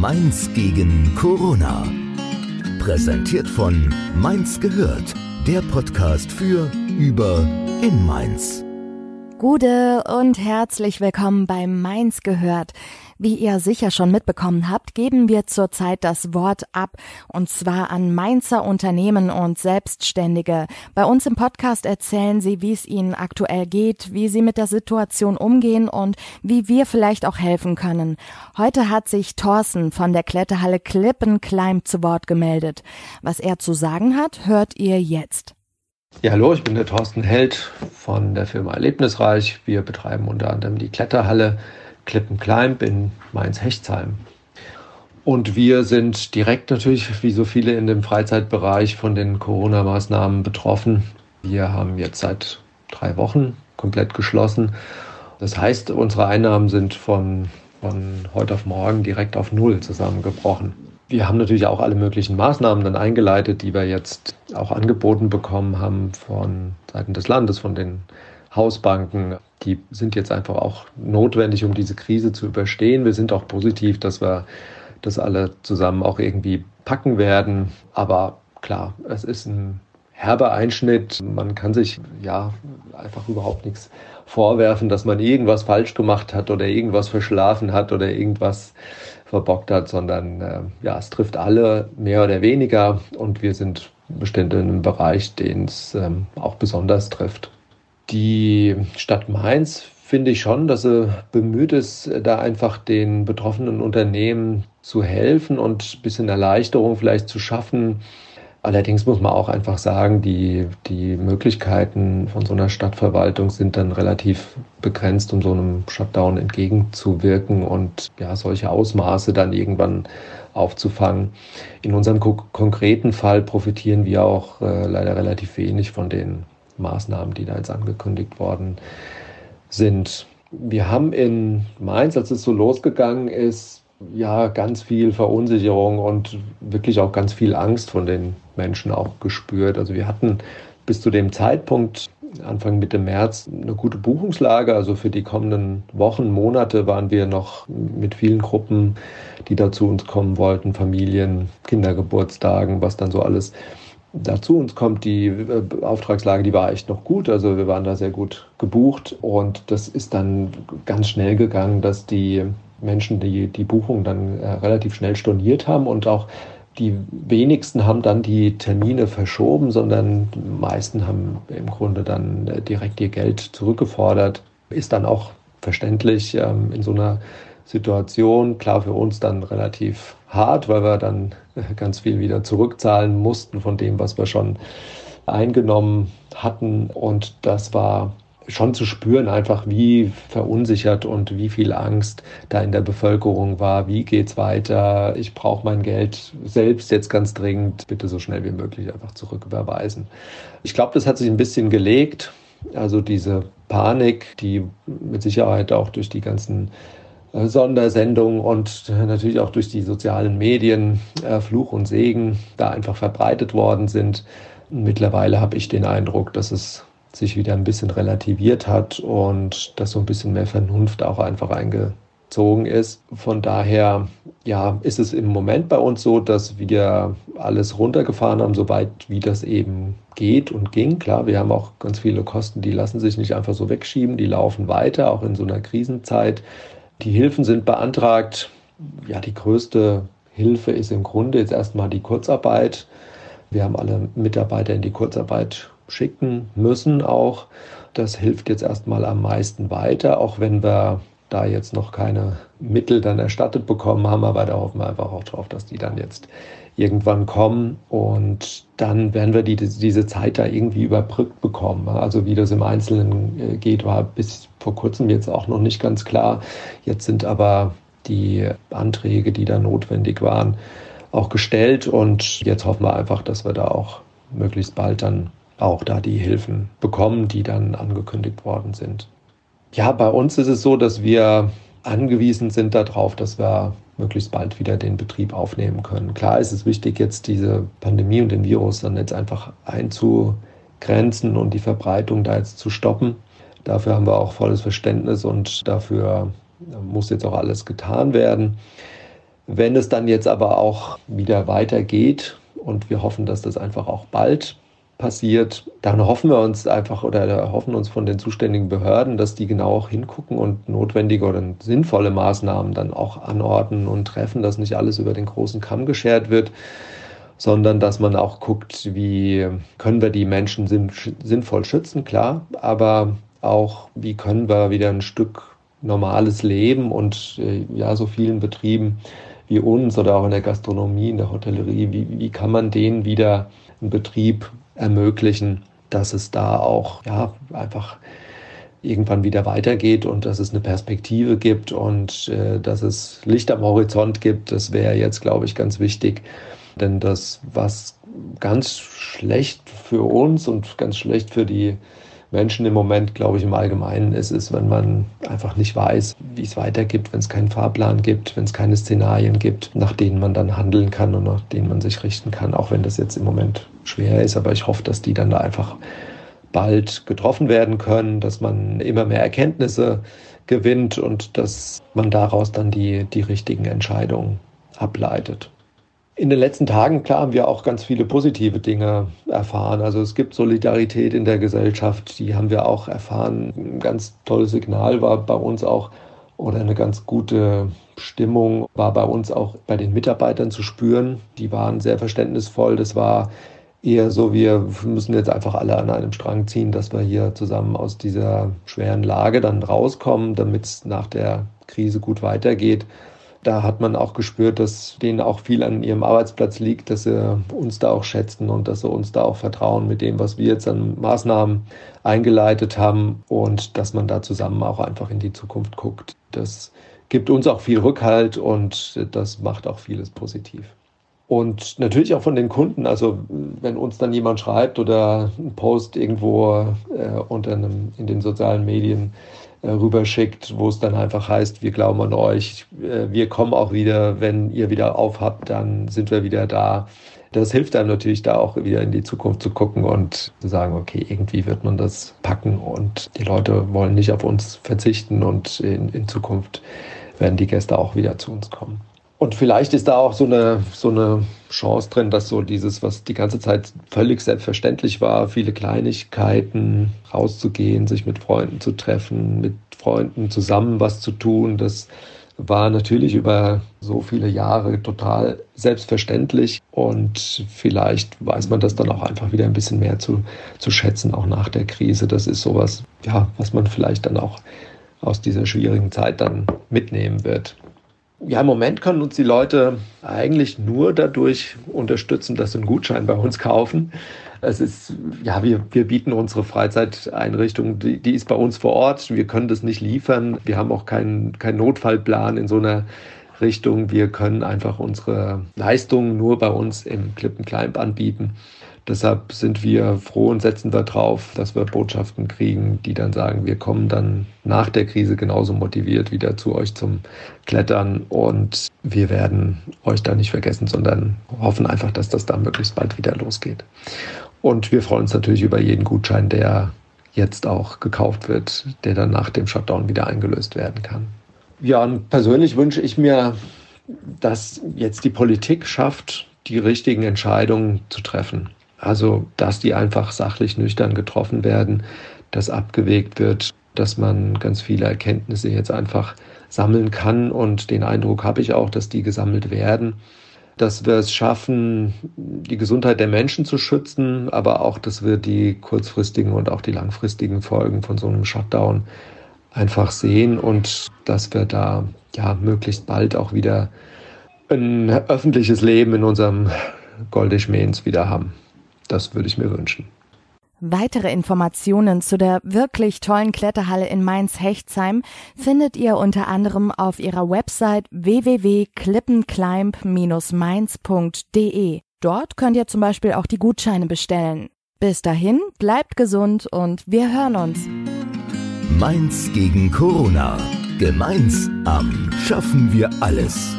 Mainz gegen Corona. Präsentiert von Mainz gehört, der Podcast für, über, in Mainz. Gude und herzlich willkommen bei Mainz gehört. Wie ihr sicher schon mitbekommen habt, geben wir zurzeit das Wort ab, und zwar an Mainzer Unternehmen und Selbstständige. Bei uns im Podcast erzählen sie, wie es ihnen aktuell geht, wie sie mit der Situation umgehen und wie wir vielleicht auch helfen können. Heute hat sich Thorsten von der Kletterhalle Klippenkleim zu Wort gemeldet. Was er zu sagen hat, hört ihr jetzt. Ja, hallo, ich bin der Thorsten Held von der Firma Erlebnisreich. Wir betreiben unter anderem die Kletterhalle Klippenkleimp in Mainz-Hechtsheim. Und wir sind direkt natürlich, wie so viele in dem Freizeitbereich, von den Corona-Maßnahmen betroffen. Wir haben jetzt seit drei Wochen komplett geschlossen. Das heißt, unsere Einnahmen sind von, von heute auf morgen direkt auf Null zusammengebrochen. Wir haben natürlich auch alle möglichen Maßnahmen dann eingeleitet, die wir jetzt auch angeboten bekommen haben von Seiten des Landes, von den Hausbanken, die sind jetzt einfach auch notwendig, um diese Krise zu überstehen. Wir sind auch positiv, dass wir das alle zusammen auch irgendwie packen werden. Aber klar, es ist ein herber Einschnitt. Man kann sich ja einfach überhaupt nichts vorwerfen, dass man irgendwas falsch gemacht hat oder irgendwas verschlafen hat oder irgendwas verbockt hat, sondern äh, ja, es trifft alle mehr oder weniger und wir sind bestimmt in einem Bereich, den es ähm, auch besonders trifft. Die Stadt Mainz finde ich schon, dass sie bemüht ist, da einfach den betroffenen Unternehmen zu helfen und ein bisschen Erleichterung vielleicht zu schaffen. Allerdings muss man auch einfach sagen, die, die Möglichkeiten von so einer Stadtverwaltung sind dann relativ begrenzt, um so einem Shutdown entgegenzuwirken und ja, solche Ausmaße dann irgendwann aufzufangen. In unserem konkreten Fall profitieren wir auch äh, leider relativ wenig von den Maßnahmen, die da jetzt angekündigt worden sind. Wir haben in Mainz, als es so losgegangen ist, ja ganz viel Verunsicherung und wirklich auch ganz viel Angst von den Menschen auch gespürt. Also wir hatten bis zu dem Zeitpunkt Anfang Mitte März eine gute Buchungslage. Also für die kommenden Wochen, Monate waren wir noch mit vielen Gruppen, die da zu uns kommen wollten, Familien, Kindergeburtstagen, was dann so alles Dazu uns kommt die äh, Auftragslage, die war echt noch gut. Also wir waren da sehr gut gebucht und das ist dann ganz schnell gegangen, dass die Menschen die, die Buchung dann äh, relativ schnell storniert haben und auch die wenigsten haben dann die Termine verschoben, sondern die meisten haben im Grunde dann äh, direkt ihr Geld zurückgefordert. Ist dann auch verständlich ähm, in so einer Situation. Klar für uns dann relativ hart, weil wir dann ganz viel wieder zurückzahlen mussten von dem, was wir schon eingenommen hatten. Und das war schon zu spüren, einfach wie verunsichert und wie viel Angst da in der Bevölkerung war. Wie geht's weiter? Ich brauche mein Geld selbst jetzt ganz dringend. Bitte so schnell wie möglich einfach zurücküberweisen. Ich glaube, das hat sich ein bisschen gelegt. Also diese Panik, die mit Sicherheit auch durch die ganzen äh, Sondersendungen und natürlich auch durch die sozialen Medien äh, Fluch und Segen da einfach verbreitet worden sind. Mittlerweile habe ich den Eindruck, dass es sich wieder ein bisschen relativiert hat und dass so ein bisschen mehr Vernunft auch einfach eingezogen ist. Von daher ja, ist es im Moment bei uns so, dass wir alles runtergefahren haben, soweit wie das eben geht und ging. Klar, wir haben auch ganz viele Kosten, die lassen sich nicht einfach so wegschieben, die laufen weiter, auch in so einer Krisenzeit. Die Hilfen sind beantragt. Ja, die größte Hilfe ist im Grunde jetzt erstmal die Kurzarbeit. Wir haben alle Mitarbeiter in die Kurzarbeit schicken müssen auch. Das hilft jetzt erstmal am meisten weiter, auch wenn wir da jetzt noch keine Mittel dann erstattet bekommen haben, aber da hoffen wir einfach auch drauf, dass die dann jetzt irgendwann kommen und dann werden wir die, diese Zeit da irgendwie überbrückt bekommen. Also wie das im Einzelnen äh, geht, war bis vor kurzem jetzt auch noch nicht ganz klar. Jetzt sind aber die Anträge, die da notwendig waren, auch gestellt und jetzt hoffen wir einfach, dass wir da auch möglichst bald dann auch da die Hilfen bekommen, die dann angekündigt worden sind. Ja, bei uns ist es so, dass wir angewiesen sind darauf, dass wir möglichst bald wieder den Betrieb aufnehmen können. Klar ist es wichtig, jetzt diese Pandemie und den Virus dann jetzt einfach einzugrenzen und die Verbreitung da jetzt zu stoppen. Dafür haben wir auch volles Verständnis und dafür muss jetzt auch alles getan werden. Wenn es dann jetzt aber auch wieder weitergeht und wir hoffen, dass das einfach auch bald passiert, dann hoffen wir uns einfach oder hoffen uns von den zuständigen Behörden, dass die genau auch hingucken und notwendige oder sinnvolle Maßnahmen dann auch anordnen und treffen, dass nicht alles über den großen Kamm geschert wird, sondern dass man auch guckt, wie können wir die Menschen sinnvoll schützen, klar, aber auch, wie können wir wieder ein Stück normales Leben und äh, ja, so vielen Betrieben wie uns oder auch in der Gastronomie, in der Hotellerie, wie, wie kann man denen wieder einen Betrieb ermöglichen, dass es da auch ja, einfach irgendwann wieder weitergeht und dass es eine Perspektive gibt und äh, dass es Licht am Horizont gibt. Das wäre jetzt, glaube ich, ganz wichtig. Denn das, was ganz schlecht für uns und ganz schlecht für die Menschen im Moment, glaube ich, im Allgemeinen ist, ist, wenn man einfach nicht weiß, wie es weitergeht, wenn es keinen Fahrplan gibt, wenn es keine Szenarien gibt, nach denen man dann handeln kann und nach denen man sich richten kann, auch wenn das jetzt im Moment schwer ist. Aber ich hoffe, dass die dann da einfach bald getroffen werden können, dass man immer mehr Erkenntnisse gewinnt und dass man daraus dann die, die richtigen Entscheidungen ableitet. In den letzten Tagen, klar, haben wir auch ganz viele positive Dinge erfahren. Also es gibt Solidarität in der Gesellschaft, die haben wir auch erfahren. Ein ganz tolles Signal war bei uns auch, oder eine ganz gute Stimmung war bei uns auch bei den Mitarbeitern zu spüren. Die waren sehr verständnisvoll. Das war eher so, wir müssen jetzt einfach alle an einem Strang ziehen, dass wir hier zusammen aus dieser schweren Lage dann rauskommen, damit es nach der Krise gut weitergeht da hat man auch gespürt, dass denen auch viel an ihrem Arbeitsplatz liegt, dass sie uns da auch schätzen und dass sie uns da auch vertrauen mit dem, was wir jetzt an Maßnahmen eingeleitet haben und dass man da zusammen auch einfach in die Zukunft guckt. Das gibt uns auch viel Rückhalt und das macht auch vieles positiv. Und natürlich auch von den Kunden. Also wenn uns dann jemand schreibt oder einen Post irgendwo äh, unter einem, in den sozialen Medien äh, rüberschickt, wo es dann einfach heißt, wir glauben an euch, äh, wir kommen auch wieder, wenn ihr wieder aufhabt, dann sind wir wieder da. Das hilft einem natürlich da auch wieder in die Zukunft zu gucken und zu sagen, okay, irgendwie wird man das packen und die Leute wollen nicht auf uns verzichten und in, in Zukunft werden die Gäste auch wieder zu uns kommen. Und vielleicht ist da auch so eine, so eine Chance drin, dass so dieses, was die ganze Zeit völlig selbstverständlich war, viele Kleinigkeiten, rauszugehen, sich mit Freunden zu treffen, mit Freunden zusammen was zu tun, das war natürlich über so viele Jahre total selbstverständlich und vielleicht weiß man das dann auch einfach wieder ein bisschen mehr zu, zu schätzen, auch nach der Krise. Das ist sowas, ja, was man vielleicht dann auch aus dieser schwierigen Zeit dann mitnehmen wird. Ja, im Moment können uns die Leute eigentlich nur dadurch unterstützen, dass sie einen Gutschein bei uns kaufen. Es ist, ja, wir, wir bieten unsere Freizeiteinrichtung, die, die ist bei uns vor Ort. Wir können das nicht liefern. Wir haben auch keinen keinen Notfallplan in so einer Richtung. Wir können einfach unsere Leistungen nur bei uns im Climb anbieten. Deshalb sind wir froh und setzen wir drauf, dass wir Botschaften kriegen, die dann sagen, wir kommen dann nach der Krise genauso motiviert wieder zu euch zum Klettern und wir werden euch da nicht vergessen, sondern hoffen einfach, dass das dann möglichst bald wieder losgeht. Und wir freuen uns natürlich über jeden Gutschein, der jetzt auch gekauft wird, der dann nach dem Shutdown wieder eingelöst werden kann. Ja, und persönlich wünsche ich mir, dass jetzt die Politik schafft, die richtigen Entscheidungen zu treffen. Also, dass die einfach sachlich nüchtern getroffen werden, dass abgewegt wird, dass man ganz viele Erkenntnisse jetzt einfach sammeln kann. Und den Eindruck habe ich auch, dass die gesammelt werden. Dass wir es schaffen, die Gesundheit der Menschen zu schützen, aber auch, dass wir die kurzfristigen und auch die langfristigen Folgen von so einem Shutdown einfach sehen und dass wir da ja möglichst bald auch wieder ein öffentliches Leben in unserem Goldisch-Mains wieder haben. Das würde ich mir wünschen. Weitere Informationen zu der wirklich tollen Kletterhalle in Mainz-Hechtsheim findet ihr unter anderem auf ihrer Website www.klippenclimb-mainz.de. Dort könnt ihr zum Beispiel auch die Gutscheine bestellen. Bis dahin, bleibt gesund und wir hören uns. Mainz gegen Corona. Gemeinsam schaffen wir alles.